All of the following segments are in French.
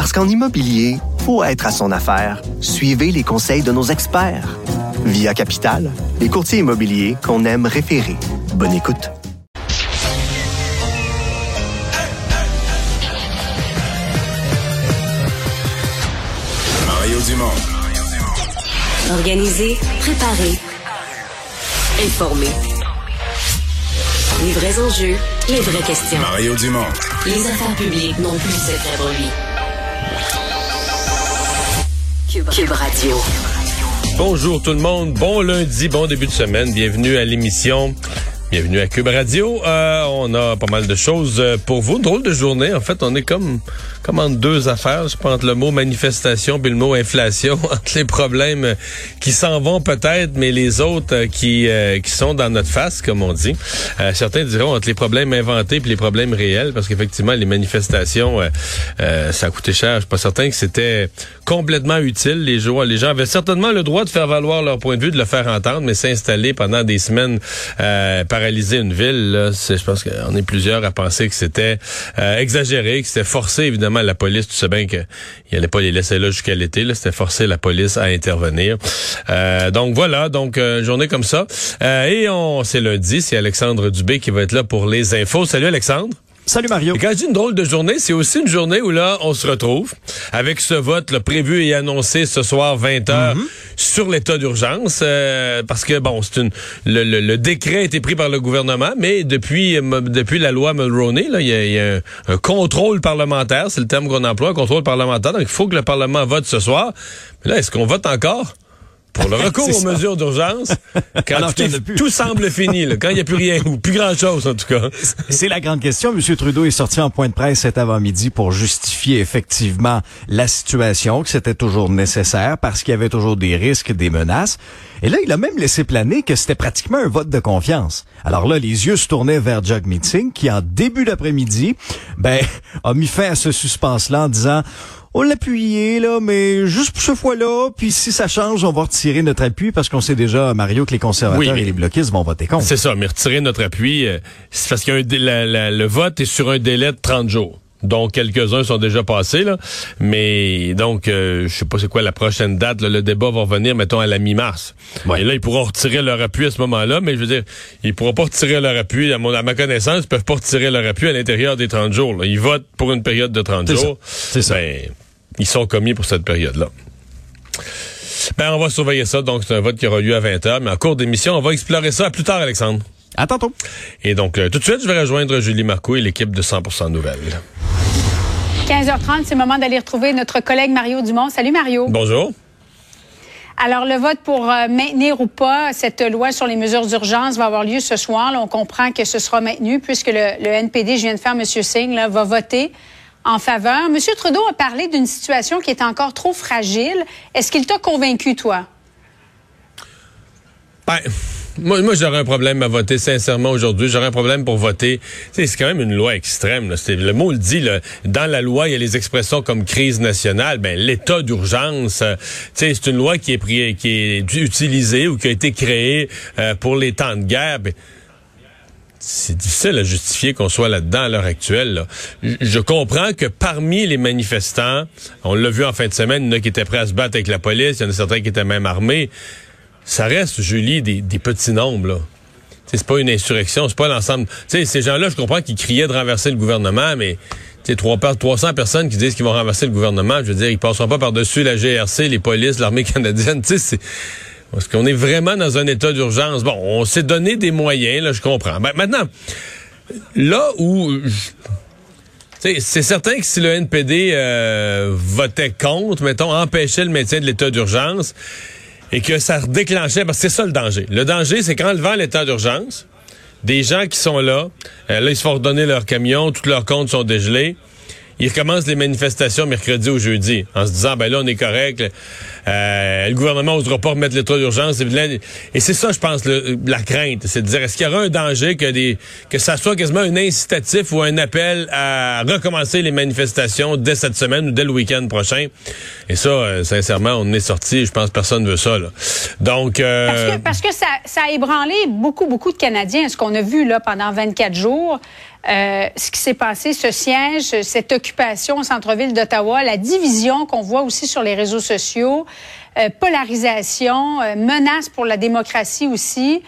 Parce qu'en immobilier, faut être à son affaire. Suivez les conseils de nos experts. Via Capital, les courtiers immobiliers qu'on aime référer. Bonne écoute. Mario Dumont. Organiser, préparer, informer. Les vrais enjeux, les vraies questions. Mario Dumont. Les affaires publiques n'ont plus de secret lui. Cube, Radio. Bonjour tout le monde, bon lundi, bon début de semaine, bienvenue à l'émission. Bienvenue à Cube Radio. Euh, on a pas mal de choses euh, pour vous. Drôle de journée. En fait, on est comme, comme entre deux affaires. Je pense entre le mot manifestation puis le mot inflation, entre les problèmes qui s'en vont peut-être, mais les autres euh, qui, qui sont dans notre face, comme on dit. certains diront entre les problèmes inventés puis les problèmes réels, parce qu'effectivement, les manifestations, ça a coûté cher. Je suis pas certain que c'était complètement utile. Les gens, les gens avaient certainement le droit de faire valoir leur point de vue, de le faire entendre, mais s'installer pendant des semaines par paralyser une ville, là, je pense qu'on est plusieurs à penser que c'était euh, exagéré, que c'était forcé, évidemment, la police, tu sais bien qu'il n'allait pas les laisser là jusqu'à l'été, là, c'était forcé la police à intervenir. Euh, donc voilà, donc euh, journée comme ça. et on c'est lundi, c'est Alexandre Dubé qui va être là pour les infos. Salut Alexandre. Salut Mario. Et quand je dis une drôle de journée, c'est aussi une journée où là, on se retrouve avec ce vote le prévu et annoncé ce soir 20h mhm. sur l'état d'urgence. Euh, parce que, bon, c'est une le, décret a été pris par le gouvernement, mais depuis euh, depuis la loi Mulroney, là, il y a, un, contrôle parlementaire, c'est le terme qu'on emploie, un contrôle parlementaire. Donc, il faut que le Parlement vote ce soir. Mais là, est-ce qu'on vote encore? Pour le recours aux mesures d'urgence, quand tout, semble fini, quand il n'y a plus rien, ou plus grand-chose en tout cas. C'est la grande question. M. Trudeau est sorti en point de presse cet avant-midi pour justifier effectivement la situation, que c'était toujours nécessaire parce qu'il y avait toujours des risques, des menaces. Et là, il a même laissé planer que c'était pratiquement un vote de confiance. Alors là, les yeux se tournaient vers Jug Meeting, qui en début d'après-midi, ben, a mis fin à ce suspense-là en disant on l'a appuyé, là, mais juste pour ce fois-là, puis si ça change, on va retirer notre appui parce qu'on sait déjà, Mario, que les conservateurs et les bloquistes vont voter contre. C'est ça, mais retirer notre appui, euh, c'est parce que le vote est sur un délai de 30 jours dont quelques-uns sont déjà passés. Là. Mais donc, euh, je sais pas c'est quoi la prochaine date. le débat va revenir, mettons, à la mi-mars. Et là, ils pourront retirer leur appui à ce moment-là, mais je veux dire, ils pourront pas retirer leur appui. À, mon, à ma connaissance, ils peuvent pas retirer leur appui à l'intérieur des 30 jours. Ils votent pour une période de 30 jours. C'est ça. Ben, ils sont commis pour cette période-là. Ben, on va surveiller ça. Donc, c'est un vote qui aura lieu à 20h. Mais en cours d'émission, on va explorer ça plus tard, Alexandre. À tantôt. Et donc, euh, tout de suite, je vais rejoindre Julie Marco et l'équipe de 100% Nouvelles. 15h30, c'est le moment d'aller retrouver notre collègue Mario Dumont. Salut Mario. Bonjour. Alors, le vote pour euh, maintenir ou pas cette loi sur les mesures d'urgence va avoir lieu ce soir. on comprend que ce sera maintenu puisque le, NPD, je viens de faire, M. Singh, là, va voter en faveur. M. Trudeau a parlé d'une situation qui est encore trop fragile. Est-ce qu'il t'a convaincu, toi? Ben, moi, j'aurais un problème à voter sincèrement aujourd'hui. J'aurais un problème pour voter. C'est quand même une loi extrême. Là. Le mot le dit. Là. Dans la loi, il y a les expressions comme crise nationale. Ben, l'état d'urgence, euh, c'est une loi qui est, qui est utilisée ou qui a été créée euh, pour les temps de guerre. Ben, c'est difficile à justifier qu'on soit là-dedans à l'heure actuelle. Je comprends que parmi les manifestants, on l'a vu en fin de semaine, il y en a qui étaient prêts à se battre avec la police, il y en a certains qui étaient même armés ça reste, Julie, des, petits nombres, là. C'est pas une insurrection, c'est pas l'ensemble. Ces gens-là, je comprends qu'ils criaient de renverser le gouvernement, mais tu 300 personnes qui disent qu'ils vont renverser le gouvernement, je veux dire, ils passeront pas par-dessus la GRC, les polices, l'armée canadienne. Tu sais, parce qu'on est vraiment dans un état d'urgence. Bon, on s'est donné des moyens, là, je comprends. Ben, maintenant, là où... C'est certain que si le NPD euh, votait contre, mettons, empêchait le maintien de l'état d'urgence, et que ça déclenchait, parce que c'est ça le danger. Le danger, c'est qu'en levant l'état d'urgence, des gens qui sont là, euh, là, ils se font redonner leur camion, tous leurs comptes sont dégelés. Ils recommencent les manifestations mercredi ou jeudi, en se disant, ben là, on est correct, euh, le gouvernement n'osera pas remettre l'état d'urgence. Et c'est ça, je pense, la crainte, c'est de dire, est-ce qu'il y aura un danger que des que ça soit quasiment un incitatif ou un appel à recommencer les manifestations dès cette semaine ou dès le week-end prochain? Et ça, euh, sincèrement, on est sorti, je pense personne ne veut ça. Là. Donc... Euh, parce que, parce que ça, ça a ébranlé beaucoup, beaucoup de Canadiens, ce qu'on a vu là pendant 24 jours. Euh, ce qui s'est passé, ce siège, cette occupation au centre-ville d'Ottawa, la division qu'on voit aussi sur les réseaux sociaux, euh, polarisation, euh, menace pour la démocratie aussi.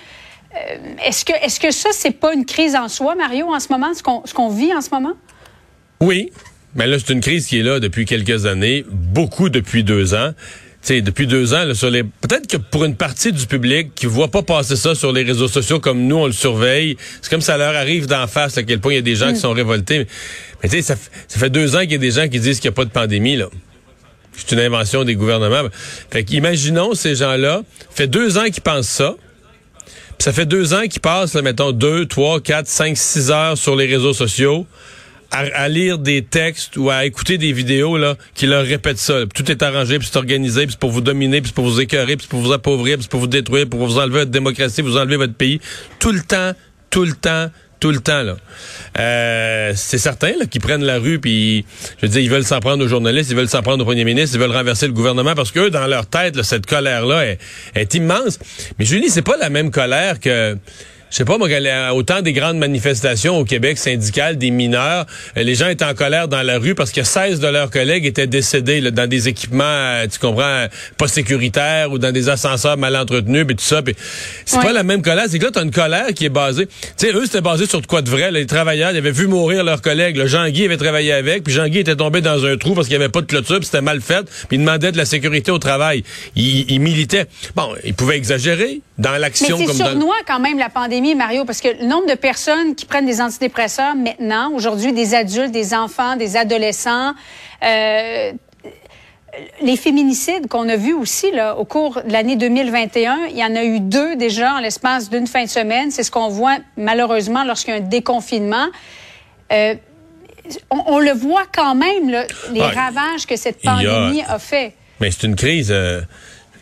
est-ce que, est-ce que ça, c'est pas une crise en soi, Mario, en ce moment, ce qu'on, ce qu'on vit en ce moment? Oui. Mais là, c'est une crise qui est là depuis quelques années, beaucoup depuis deux ans sais, depuis deux ans, là, sur les. Peut-être que pour une partie du public qui voit pas passer ça sur les réseaux sociaux comme nous, on le surveille, c'est comme ça leur arrive d'en face à quel point il y a des gens qui mm. sont révoltés. Mais, tu sais, ça, ça, fait deux ans qu'il y a des gens qui disent qu'il n'y a pas de pandémie, là. C'est une invention des gouvernements. Fait qu'imaginons ces gens-là, fait deux ans qu'ils pensent ça. Puis ça fait deux ans qu'ils passent, là, mettons, deux, trois, quatre, cinq, six heures sur les réseaux sociaux à, lire des textes ou à écouter des vidéos là qui leur répètent ça. Tout est arrangé, puis c'est organisé, puis c'est pour vous dominer, puis c'est pour vous écœurer, puis pour vous appauvrir, puis c'est pour vous détruire, pour vous enlever votre démocratie, vous enlever votre pays. Tout le temps, tout le temps, tout le temps là. Euh, c'est certain là, qu'ils prennent la rue puis je veux dire ils veulent s'en prendre aux journalistes, ils veulent s'en prendre au premier ministre, ils veulent renverser le gouvernement parce que dans leur tête cette colère là est, est immense. Mais Julie, c'est pas la même colère que je sais pas, moi, autant des grandes manifestations au Québec syndicales des mineurs, euh, les gens étaient en colère dans la rue parce que 16 de leurs collègues étaient décédés là, dans des équipements, euh, tu comprends, pas sécuritaires ou dans des ascenseurs mal entretenus, et tout ça. c'est pas la même colère. C'est que là, t'as une colère qui est basée. Tu sais, eux, c'était basé sur de quoi de vrai. les travailleurs, ils avaient vu mourir leurs collègues. Le Jean-Guy avait travaillé avec, puis Jean-Guy était tombé dans un trou parce qu'il n'y avait pas de clôture, puis c'était mal fait, puis il demandait de la sécurité au travail. Il, il militait. Bon, il pouvait exagérer dans l'action comme dans... quand même la pandémie Mario, parce que le nombre de personnes qui prennent des antidépresseurs maintenant, aujourd'hui, des adultes, des enfants, des adolescents, euh, les féminicides qu'on a vus aussi là, au cours de l'année 2021, il y en a eu deux déjà en l'espace d'une fin de semaine. C'est ce qu'on voit malheureusement lorsqu'il y a un déconfinement. Euh, on, le voit quand même, les ravages que cette pandémie a, fait. Mais c'est une crise. Euh,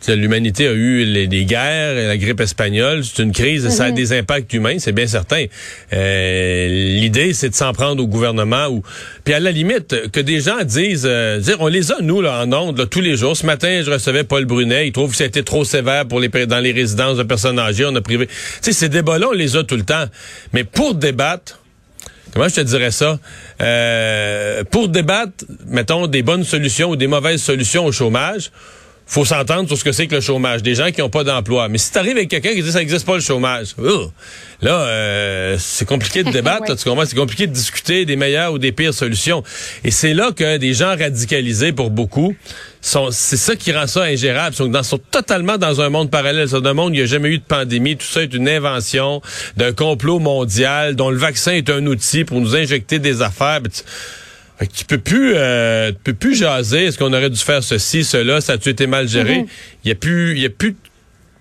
L'humanité a eu les, des guerres, la grippe espagnole, c'est une crise, ça a mhm. des impacts humains, c'est bien certain. Euh, L'idée, c'est de s'en prendre au gouvernement ou puis à la limite que des gens disent, euh, dire, on les a nous là en ondes tous les jours. Ce matin, je recevais Paul Brunet, il trouve que ça a été trop sévère pour les dans les résidences de personnes âgées, on a privé. Tu sais, ces débats-là, on les a tout le temps, mais pour débattre. Comment je te dirais ça? Euh, pour débattre, mettons, des bonnes solutions ou des mauvaises solutions au chômage, faut s'entendre sur ce que c'est que le chômage. Des gens qui n'ont pas d'emploi. Mais si t'arrives avec quelqu'un qui dit ça n'existe pas le chômage, oh, là, euh, c'est compliqué de débattre. tu comprends? C'est compliqué de discuter des meilleures ou des pires solutions. Et c'est là que des gens radicalisés, pour beaucoup, sont, c'est ça qui rend ça ingérable. Ils sont, dans, sont totalement dans un monde parallèle. C'est un monde où il n'y a jamais eu de pandémie. Tout ça est une invention d'un complot mondial dont le vaccin est un outil pour nous injecter des affaires. Fait que tu peux plus, euh, tu peux plus jaser. Est-ce qu'on aurait dû faire ceci, cela? Ça a-tu été mal géré? Il mm-hmm. y a plus, il y a plus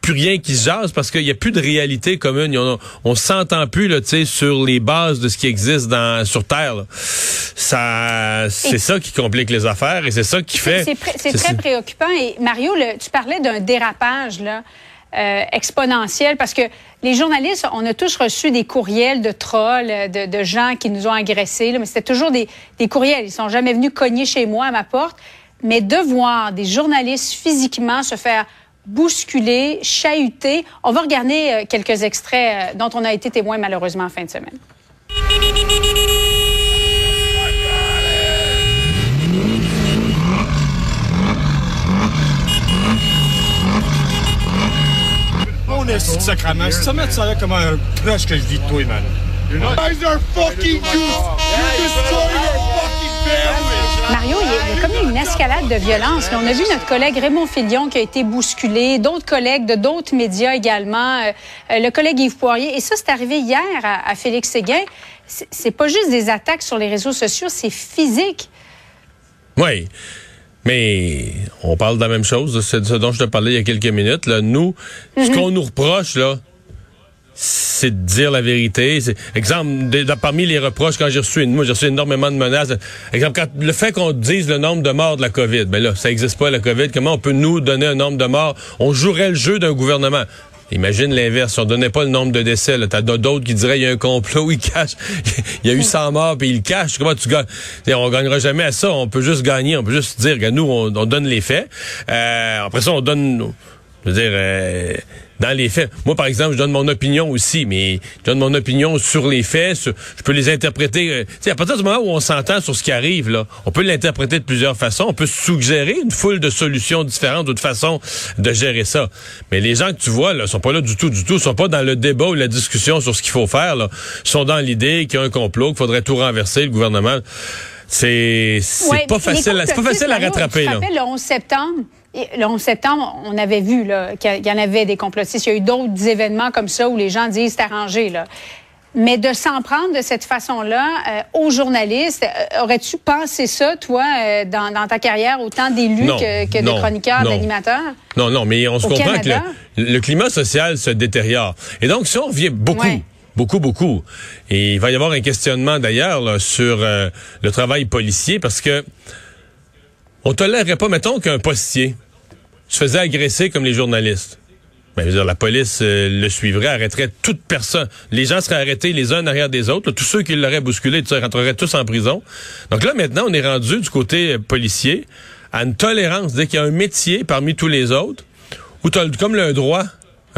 plus rien qui se jase parce qu'il n'y a plus de réalité commune. On, on s'entend plus là, sur les bases de ce qui existe dans sur Terre. Ça, c'est ça qui complique les affaires et c'est ça qui fait. C'est très préoccupant. Et Mario, le, tu parlais d'un dérapage là. Euh, exponentielle parce que les journalistes, on a tous reçu des courriels de trolls, de, de gens qui nous ont agressés, mais c'était toujours des, courriels. Ils sont jamais venus cogner chez moi à ma porte. Mais de voir des journalistes physiquement se faire bousculer, chahuter, on va regarder euh, quelques extraits euh, dont on a été témoin malheureusement en fin de semaine. Esti sacrament. Si tu mettre ça là comme un crush que je dis de toi, man. You guys are fucking! You destroy your fucking family! Mario, il y, a, comme une escalade de violence. on a vu notre collègue Raymond Filion qui a été bousculé, d'autres collègues de d'autres médias également, euh, euh, le collègue Yves Poirier. Et ça, c'est arrivé hier à, à Félix Séguin. C'est pas juste des attaques sur les réseaux sociaux, c'est physique. Oui. Mais on parle de la même chose, c'est ce dont je te parlais il y a quelques minutes. Là. Nous, ce mhm. qu'on nous reproche, là, c'est de dire la vérité. Exemple, de- de- parmi les reproches, quand j'ai reçu, moi j'ai reçu énormément de menaces. Exemple, quand, le fait qu'on dise le nombre de morts de la COVID, ben là, ça n'existe pas la COVID. Comment on peut nous donner un nombre de morts? On jouerait le jeu d'un gouvernement. Imagine l'inverse, on donnait pas le nombre de décès, là, t'as d'autres qui diraient il y a un complot, ils cachent, il y a eu 100 morts puis ils le cachent. Comment tu gagnes? On gagnera jamais à ça, on peut juste gagner, on peut juste dire que nous, on, on donne les faits. Euh, après ça, on donne, je veux dire, euh, dans les faits. Moi, par exemple, je donne mon opinion aussi, mais je donne mon opinion sur les faits. sur- je peux les interpréter. euh, tu sais, à partir du moment où on s'entend sur ce qui arrive, là, on peut l'interpréter de plusieurs façons. On peut suggérer une foule de solutions différentes ou de façons de gérer ça. Mais les gens que tu vois, là, sont pas là du tout, du tout. sont pas dans le débat ou la discussion sur ce qu'il faut faire. Là. Ils sont dans l'idée qu'il y a un complot, qu'il faudrait tout renverser, le gouvernement. C'est c'est Ouais, pas facile, c'est pas facile à rattraper. Là. le 11 septembre, le 11 septembre, on avait vu qu'il y en avait des complotistes. Il y a eu d'autres événements comme ça où les gens disent c'est arrangé. Là. Mais de s'en prendre de cette façon-là euh, aux journalistes, euh, aurais-tu pensé ça, toi, euh, dans, dans ta carrière, autant d'élus que, que de non, chroniqueurs, d'animateurs? Non, non, mais on se comprend que le, le climat social se détériore. Et donc, si on revient beaucoup, Ouais. beaucoup, beaucoup, et il va y avoir un questionnement d'ailleurs sur le travail policier, parce que on tolérerait pas, mettons qu'un postier se faisait agresser comme les journalistes. Ben, je veux dire, la police euh, le suivrait, arrêterait toute personne. Les gens seraient arrêtés les uns derrière des autres. tous ceux qui l'auraient bousculé tu sais, rentreraient tous en prison. Donc là, maintenant, on est rendu du côté euh, policier à une tolérance. Dès qu'il y a un métier parmi tous les autres, où tu as comme le droit,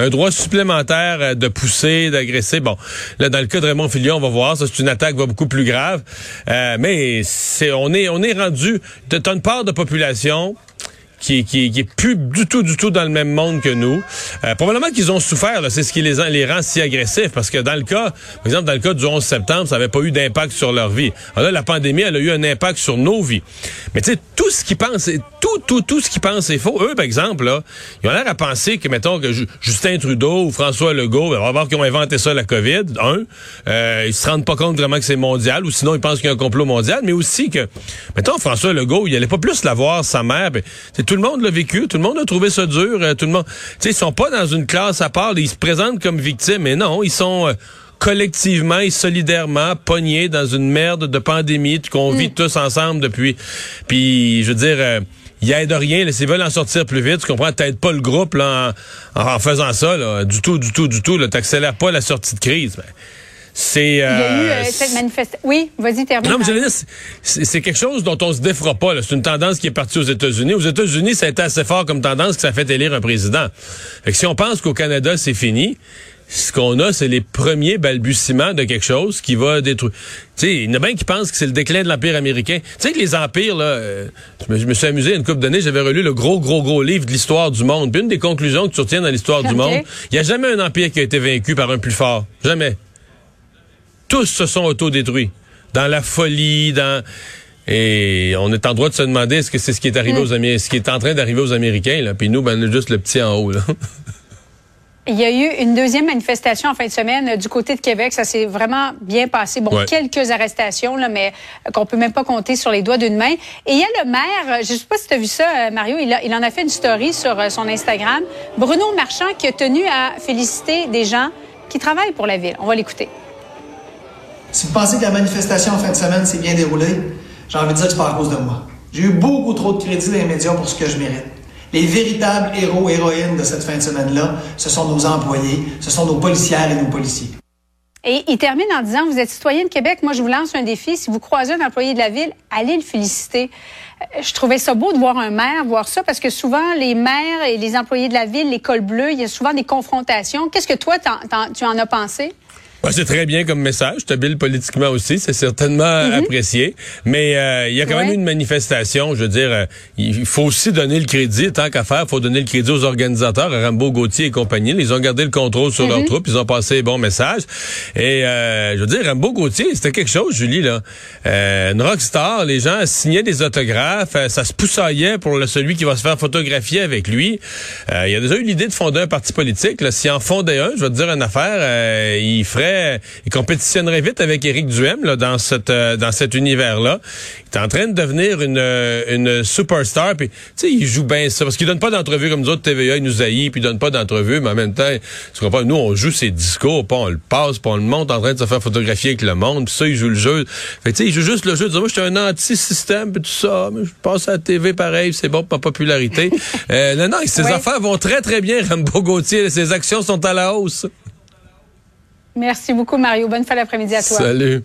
un droit supplémentaire euh, de pousser, d'agresser. Bon, là, dans le cas de Raymond Filion, on va voir, ça, c'est une attaque va beaucoup plus grave. Euh, mais c'est, on est, on est rendu, t'as une part de population qui, qui, qui est plus du tout, du tout dans le même monde que nous. Euh, probablement qu'ils ont souffert, c'est ce qui les, les rend si agressifs, parce que dans le cas, par exemple, dans le cas du 11 septembre, ça n'avait pas eu d'impact sur leur vie. Alors là, la pandémie, elle a eu un impact sur nos vies. Mais tu sais, tout ce qu'ils pensent, tout, tout, tout ce qu'ils pensent est faux. Eux, par exemple, là, ils ont l'air à penser que, mettons, que Ju- Justin Trudeau ou François Legault, on va voir qu'ils ont inventé ça, la COVID, un, euh, ils se rendent pas compte vraiment que c'est mondial, ou sinon ils pensent qu'il y a un complot mondial, mais aussi que, mettons, François Legault, il allait pas plus la voir, sa mère, ben, tout le monde l'a vécu, tout le monde a trouvé ça dur, euh, tout le monde, tu sais, ils sont pas dans une classe à part, ils se présentent comme victimes, mais non, ils sont euh, collectivement et solidairement pognés dans une merde de pandémie qu'on vit tous ensemble depuis. Puis, je veux dire, euh, ils aident rien. Là, S'ils veulent en sortir plus vite, tu comprends, t'aides pas le groupe là, en, faisant ça, là, du tout, du tout, du tout. Tu n'accélères pas la sortie de crise. Ben, c'est... Il y a eu euh, euh, cette manifestation. Oui, vas-y, termine. non, mais j'allais dire, c'est- quelque chose dont on se défera pas. C'est une tendance qui est partie aux États-Unis. Aux États-Unis, ça a été assez fort comme tendance que ça a fait élire un président. Fait que si on pense qu'au Canada, c'est fini, ce qu'on a, c'est les premiers balbutiements de quelque chose qui va détruire. Tu sais, il y en a bien qui pensent que c'est le déclin de l'Empire américain. Tu sais que les empires, là, euh, je, me, je me suis amusé une couple d'années, j'avais relu le gros, gros, gros livre de l'histoire du monde. Puis une des conclusions que tu retiens dans l'histoire du monde, il n'y a jamais un empire qui a été vaincu par un plus fort. Jamais tous se sont autodétruits. Dans la folie, dans... Et on est en droit de se demander est-ce que c'est ce qui est arrivé aux Américains, ce qui est en train d'arriver aux Américains, là? Puis nous, ben, on est juste le petit en haut, là. Il y a eu une deuxième manifestation en fin de semaine euh, du côté de Québec. Ça s'est vraiment bien passé. Bon, Ouais. quelques arrestations, là, mais euh, qu'on peut même pas compter sur les doigts d'une main. Et il y a le maire, euh, je sais pas si tu as vu ça, Mario, il, a- il en a fait une story sur son Instagram. Bruno Marchand qui a tenu à féliciter des gens qui travaillent pour la ville. On va l'écouter. Si vous pensez que la manifestation en fin de semaine s'est bien déroulée, j'ai envie de dire que c'est pas à cause de moi. J'ai eu beaucoup trop de crédit dans les médias pour ce que je mérite. Les véritables héros héroïnes de cette fin de semaine-là, ce sont nos employés, ce sont nos policières et nos policiers. Et il termine en disant, vous êtes citoyen de Québec, moi je vous lance un défi. Si vous croisez un employé de la ville, allez le féliciter. Euh, Je trouvais ça beau de voir un maire voir ça parce que souvent les maires et les employés de la ville, l'école bleue, il y a souvent des confrontations. Qu'est-ce que toi tu en as pensé? Ouais, c'est très bien comme message. Habile politiquement aussi. C'est certainement apprécié. Mais euh, il y a quand même eu une manifestation. Je veux dire, euh, il faut aussi donner le crédit. Tant qu'à faire, il faut donner le crédit aux organisateurs, à Rambo, Gauthier et compagnie. Ils ont gardé le contrôle sur leurs troupes. Ils ont passé les bons messages. Et euh, je veux dire, Rambo, Gauthier, c'était quelque chose, Julie. là. Euh, une rockstar. Les gens signaient des autographes. euh, ça se poussaillait pour le, celui qui va se faire photographier avec lui. Euh, il a déjà eu l'idée de fonder un parti politique. là. S'il en fondait un, je vais te dire une affaire, euh, il ferait serait, il compétitionnerait vite avec Éric Duhem là, dans cette euh, dans cet univers-là. Il est en train de devenir une une superstar. Puis tu sais, il joue bien ça parce qu'il donne pas d'entrevue comme nous autres TVA, il nous haït, puis il donne pas d'entrevue, mais en même temps, tu comprends, nous on joue ses discours, pas on le passe, pas on le monte en train de se faire photographier avec le monde. Puis ça, il joue le jeu. Fait tu sais, il joue juste le jeu. De dire, moi, je suis un anti-système, puis tout ça. Mais je passe à la TV pareil, c'est bon pour ma popularité. euh, non, non, ses affaires vont très très bien. Rambo Gauthier, ses actions sont à la hausse. Merci beaucoup, Mario. Bonne fin d'après-midi à toi. Salut.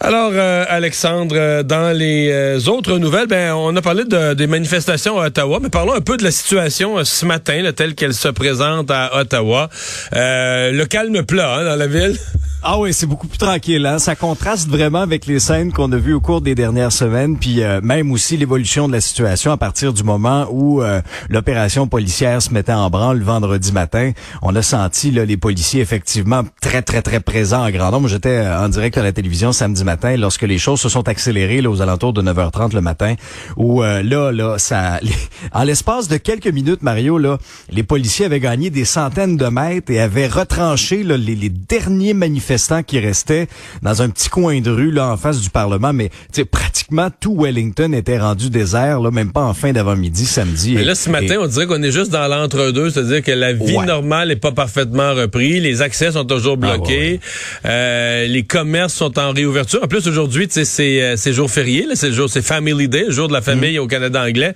Alors, euh, Alexandre, euh, dans les euh, autres nouvelles, ben, on a parlé de, des manifestations à Ottawa, mais parlons un peu de la situation ce matin, là, telle qu'elle se présente à Ottawa. le calme plat hein, dans la ville. Ah oui, c'est beaucoup plus tranquille. Hein? Ça contraste vraiment avec les scènes qu'on a vues au cours des dernières semaines, puis euh, même aussi l'évolution de la situation à partir du moment où euh, l'opération policière se mettait en branle le vendredi matin. On a senti là, les policiers effectivement très, très, très présents en grand nombre. J'étais euh, en direct à la télévision samedi lorsque les choses se sont accélérées là, aux alentours de 9h30 le matin, où là, là, ça... en l'espace de quelques minutes, Mario, là, les policiers avaient gagné des centaines de mètres et avaient retranché là, les, les derniers manifestants qui restait dans un petit coin de rue là en face du Parlement, mais pratiquement tout Wellington était rendu désert, là, même pas en fin d'avant-midi samedi. Mais là, ce matin, on dirait qu'on est juste dans l'entre-deux, c'est-à-dire que la vie normale n'est pas parfaitement reprise, les accès sont toujours ah, bloqués, euh, les commerces sont en réouverture. En plus, aujourd'hui, c'est euh, jour férié, c'est le jour, c'est Family Day, le jour de la famille mm. au Canada anglais.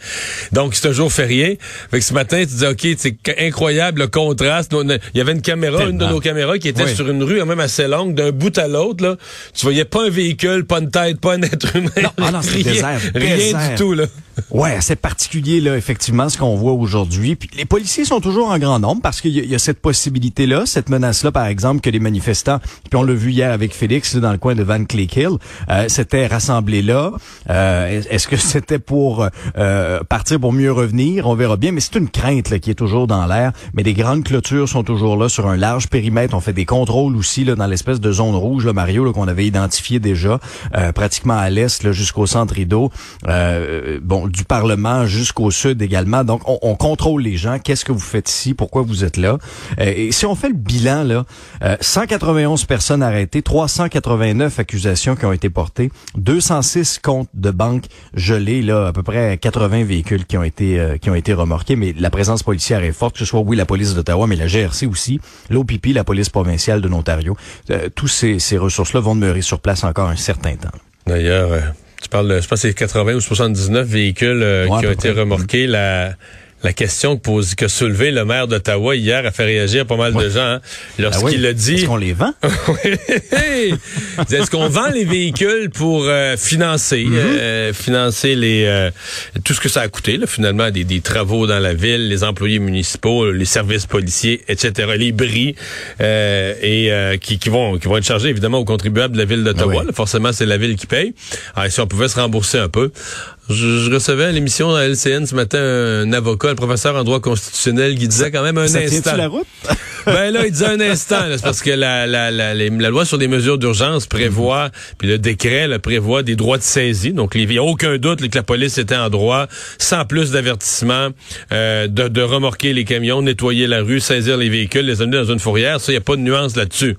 Donc, c'est un jour férié. Fait que ce matin, tu dis, OK, c'est incroyable le contraste. Il y avait une caméra, une de nos caméras qui était sur une rue quand même assez longue d'un bout à l'autre, là, tu voyais pas un véhicule, pas une tête, pas un être humain. Non, ah non, c'est désert. Rien du tout, là. Ouais, c'est particulier là effectivement ce qu'on voit aujourd'hui. Puis les policiers sont toujours en grand nombre parce qu'il y, a cette possibilité là, cette menace là par exemple que les manifestants, puis on l'a vu hier avec Félix dans le coin de Van Cleek Hill, euh, s'étaient rassemblés là. Euh, Est-ce que c'était pour euh, partir pour mieux revenir? On verra bien, mais c'est une crainte là, qui est toujours dans l'air. Mais des grandes clôtures sont toujours là sur un large périmètre. On fait des contrôles aussi là dans l'espèce de zone rouge là, Mario qu'on avait identifié déjà, euh, pratiquement à l'est jusqu'au centre rideau. Euh, du Parlement jusqu'au sud également. Donc, on, on contrôle les gens. Qu'est-ce que vous faites ici? Pourquoi vous êtes là? Euh, et si on fait le bilan, là, 191 euh, personnes arrêtées, 389 accusations qui ont été portées, 206 comptes de banque gelés, là, à peu près 80 véhicules qui ont été euh, qui ont été remorqués. Mais la présence policière est forte, que ce soit, oui, la police d'Ottawa, mais la GRC aussi, l'OPP, la police provinciale de l'Ontario. tous ces, ces ressources-là vont demeurer sur place encore un certain temps. D'ailleurs, tu parles de, je pense, c'est 80 ou 79 véhicules euh, qui ont été remorqués. La, la question que, pose, que soulevé le maire d'Ottawa hier a fait réagir pas mal de gens hein, lorsqu'il ah a dit. Est-ce qu'on les vend? Est-ce qu'on vend les véhicules pour euh, financer mm-hmm. euh, financer les euh, tout ce que ça a coûté là, finalement des, des, travaux dans la ville, les employés municipaux, les services policiers, etc. Les bris et qui, qui, vont qui vont être chargés évidemment aux contribuables de la ville d'Ottawa. Forcément, c'est la ville qui paye. Alors, si on pouvait se rembourser un peu. Je, recevais à l'émission à LCN ce matin un avocat, un professeur en droit constitutionnel qui disait quand même un ça instant. la route? ben là, il disait un instant. C'est parce que la, la, la, la, loi sur les mesures d'urgence prévoit, puis le décret le prévoit des droits de saisie. Donc, il n'y a aucun doute que la police était en droit, sans plus d'avertissement, euh, de, de remorquer les camions, nettoyer la rue, saisir les véhicules, les amener dans une fourrière. Ça, il n'y a pas de nuance là-dessus.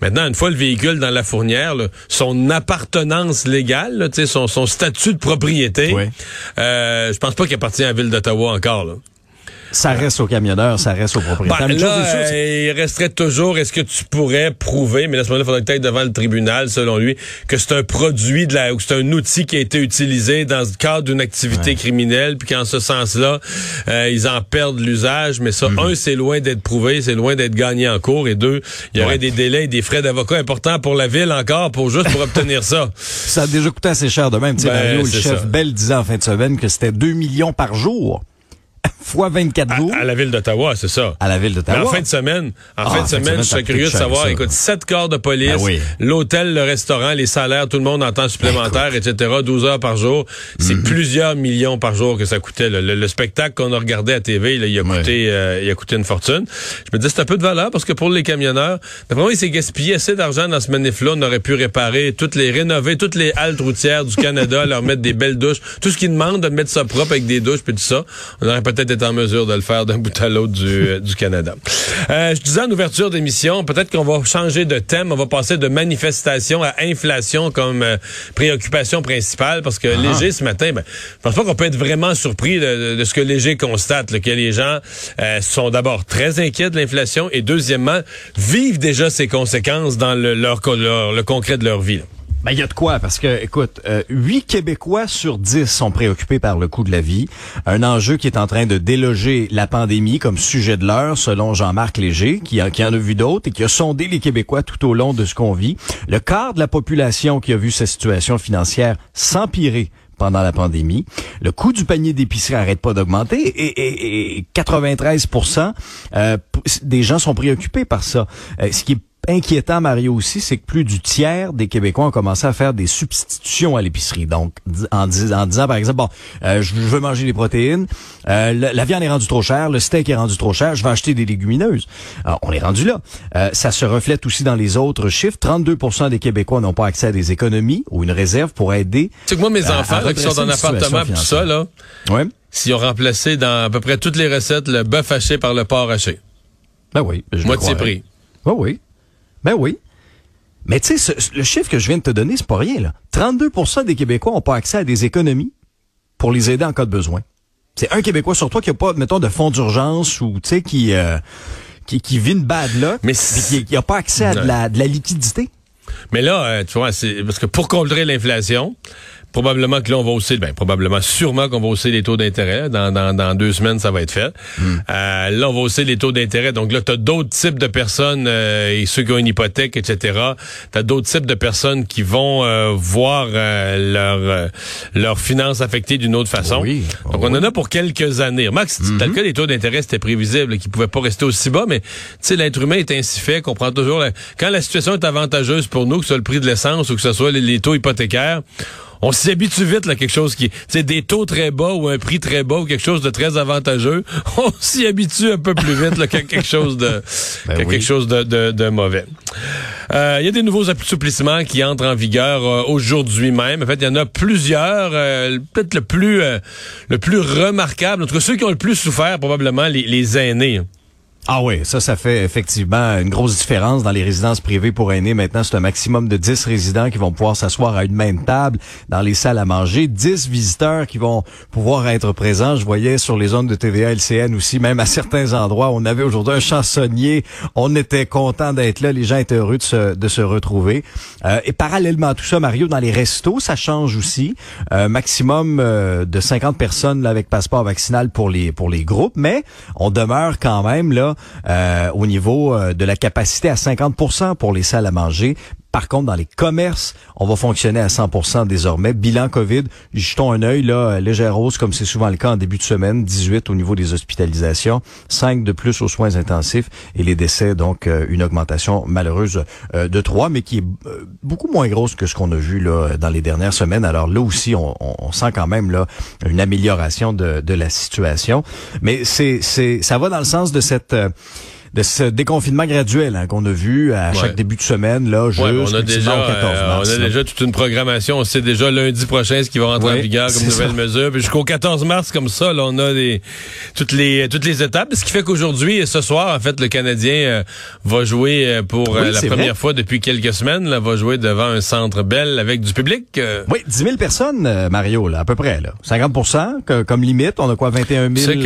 Maintenant, une fois le véhicule dans la fournière, son appartenance légale, son, son statut de propriété, euh, je pense pas qu'il appartient à la ville d'Ottawa encore. Là. Ça reste au camionneur, ça reste au propriétaire. Ben, là, il resterait toujours, est-ce que tu pourrais prouver, mais à ce moment-là, il faudrait peut-être devant le tribunal, selon lui, que c'est un produit de la, ou c'est un outil qui a été utilisé dans le cadre d'une activité criminelle, puis qu'en ce sens-là, euh, ils en perdent l'usage. Mais ça, mhm. un, c'est loin d'être prouvé, c'est loin d'être gagné en cours, et deux, il y aurait des délais et des frais d'avocat importants pour la ville encore, pour juste pour obtenir ça. Ça a déjà coûté assez cher de même. Tu sais, ben, le chef Bell disait en fin de semaine que c'était 2 millions par jour fois 24 jours. À, la ville d'Ottawa, c'est ça. À la ville d'Ottawa. En fin de semaine, en ah, fin de semaine, je serais curieux de savoir, écoute, sept corps de police, ben l'hôtel, le restaurant, les salaires, tout le monde en temps supplémentaire, etc., 12 heures par jour. C'est mhm. plusieurs millions par jour que ça coûtait. Le, spectacle qu'on a regardé à TV, il, a coûté, euh, il a coûté une fortune. Je me dis, c'est un peu de valeur parce que pour les camionneurs, d'après moi, il s'est gaspillé assez d'argent dans ce manif-là. On aurait pu réparer toutes les, rénover toutes les haltes routières du Canada, leur mettre des belles douches. Tout ce qu'ils demandent de mettre ça propre avec des douches puis tout ça. On aurait peut-être est en mesure de le faire d'un bout à l'autre du, euh, du Canada. Euh, je disais en ouverture d'émission, peut-être qu'on va changer de thème, on va passer de manifestation à inflation comme euh, préoccupation principale, parce que Léger ce matin, ben, je pense pas qu'on peut être vraiment surpris de, de ce que Léger constate, là, que les gens euh, sont d'abord très inquiets de l'inflation et deuxièmement vivent déjà ses conséquences dans le, leur, leur- le concret de leur vie. là. Ben, il y a de quoi, parce que, écoute, euh, 8 Québécois sur 10 sont préoccupés par le coût de la vie. Un enjeu qui est en train de déloger la pandémie comme sujet de l'heure, selon Jean-Marc Léger, qui, qui en a vu d'autres et qui a sondé les Québécois tout au long de ce qu'on vit. Le quart de la population qui a vu sa situation financière s'empirer pendant la pandémie. Le coût du panier d'épicerie arrête pas d'augmenter et, et- et 93 euh, des gens sont préoccupés par ça. Euh, ce qui est inquiétant, Mario, aussi, c'est que plus du tiers des Québécois ont commencé à faire des substitutions à l'épicerie. Donc, en, dis- en disant, par exemple, bon, euh, je veux manger des protéines, euh, la, la viande est rendue trop chère, le steak est rendu trop cher, je vais acheter des légumineuses. Alors, on est rendu là. Euh, ça se reflète aussi dans les autres chiffres. 32% des Québécois n'ont pas accès à des économies ou une réserve pour aider. Tu sais que moi, mes à- enfants là, qui sont en une appartement, tout ça, là, Ouais. s'ils ont remplacé dans à peu près toutes les recettes le bœuf haché par le porc haché. Ben oui. je Moitié prix. Ben oui. Ben oui. Mais tu sais, le chiffre que je viens de te donner, c'est pas rien, là. 32% des Québécois n'ont pas accès à des économies pour les aider en cas de besoin. C'est un Québécois sur toi qui a pas, mettons, de fonds d'urgence ou, tu sais, qui, euh, qui, qui vit une bad là, Mais qui, qui a pas accès à de la, de la liquidité. Mais là, euh, tu vois, c'est parce que pour contrer l'inflation, probablement que là, on va hausser, ben, probablement, sûrement qu'on va hausser les taux d'intérêt. Dans, dans, dans deux semaines, ça va être fait. Euh, là, on va hausser les taux d'intérêt. Donc là, tu as d'autres types de personnes, euh, et ceux qui ont une hypothèque, etc. Tu as d'autres types de personnes qui vont euh, voir euh, leur, euh, leurs finances affectées d'une autre façon. Oui. Donc, on en a pour quelques années. Max, dans le cas des taux d'intérêt, c'était prévisible, qu'ils pouvaient pas rester aussi bas, mais tu sais, l'être humain est ainsi fait qu'on prend toujours... la- Quand la situation est avantageuse pour nous, que ce soit le prix de l'essence ou que ce soit les, les taux hypothécaires, on s'y habitue vite là quelque chose qui, sais, des taux très bas ou un prix très bas ou quelque chose de très avantageux, on s'y habitue un peu plus vite là, qu'à quelque chose de, Ben oui. quelque chose de, de, de mauvais. Euh, Il y a des nouveaux assouplissements qui entrent en vigueur euh, aujourd'hui même. En fait, il y en a plusieurs. euh, Peut-être le plus euh, le plus remarquable, en tout cas ceux qui ont le plus souffert, probablement les, les aînés. Ah oui, ça, ça fait effectivement une grosse différence dans les résidences privées pour aînés. Maintenant, c'est un maximum de 10 résidents qui vont pouvoir s'asseoir à une même table dans les salles à manger. 10 visiteurs qui vont pouvoir être présents. Je voyais sur les zones de TVA LCN aussi, même à certains endroits, on avait aujourd'hui un chansonnier. On était content d'être là. Les gens étaient heureux de se, de se retrouver. Euh, et parallèlement à tout ça, Mario, dans les restos, ça change aussi. Euh, maximum euh, de 50 personnes là, avec passeport vaccinal pour les, pour les groupes, mais on demeure quand même là euh, au niveau euh, de la capacité à 50% pour les salles à manger. Par contre, dans les commerces, on va fonctionner à 100% désormais. Bilan COVID, jetons un œil, là, légère hausse, comme c'est souvent le cas en début de semaine, 18 au niveau des hospitalisations, 5 de plus aux soins intensifs et les décès, donc euh, une augmentation malheureuse euh, de 3, mais qui est euh, beaucoup moins grosse que ce qu'on a vu là dans les dernières semaines. Alors là aussi, on, on- on sent quand même là une amélioration de, de la situation. Mais c'est, c'est, ça va dans le sens de cette... euh, de ce déconfinement graduel hein, qu'on a vu à Ouais. chaque début de semaine, là, jusqu'au on a déjà, au 14 euh, mars. on a là. déjà toute une programmation. On sait déjà lundi prochain ce qui va rentrer Ouais, en vigueur comme nouvelle ça. mesure. Puis jusqu'au 14 mars, comme ça, là, on a des, toutes les toutes les étapes. Ce qui fait qu'aujourd'hui et ce soir, en fait, le Canadien euh, va jouer euh, pour euh, la première vrai. fois depuis quelques semaines. Là, va jouer devant un centre belle avec du public. euh, Oui, 10 000 personnes, Mario, là, à peu près. Là. 50 que- comme limite. On a quoi, 21 Tu 000?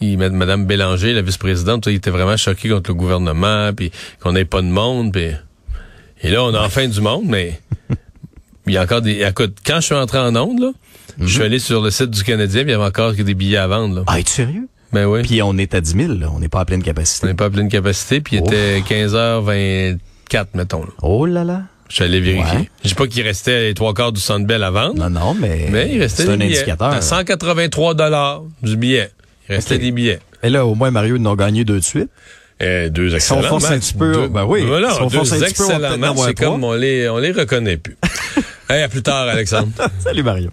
Il, Mme Bélanger, la vice-présidente, il était vraiment choqué contre le gouvernement, puis qu'on n'ait pas de monde, puis et là on a enfin du monde, mais il y a encore des. Écoute, quand je suis entré en onde, là, je suis allé sur le site du Canadien, puis il y avait encore des billets à vendre. Là. Ah, es-tu sérieux? Ben oui. Puis on est à 10 000, là. on n'est pas à pleine on capacité. n'est pas à pleine capacité, puis il était 15h24, mettons. Là. Oh là là. Je suis allé vérifier. Ouais. Je sais pas qu'il restait les trois quarts du centre à vendre. Non, non, mais, Mais il restait c'est un indicateur. À 183 dollars du billet. Il restait des billets. Et là, au moins, Mario, ils en ont gagné deux de suite. Euh, deux Si on excellents force un petit peu, Deux- ben oui. Voilà, Si on deux un excellents matchs. C'est comme on les, on les reconnaît plus. hey, à plus tard, Alexandre. Salut, Mario.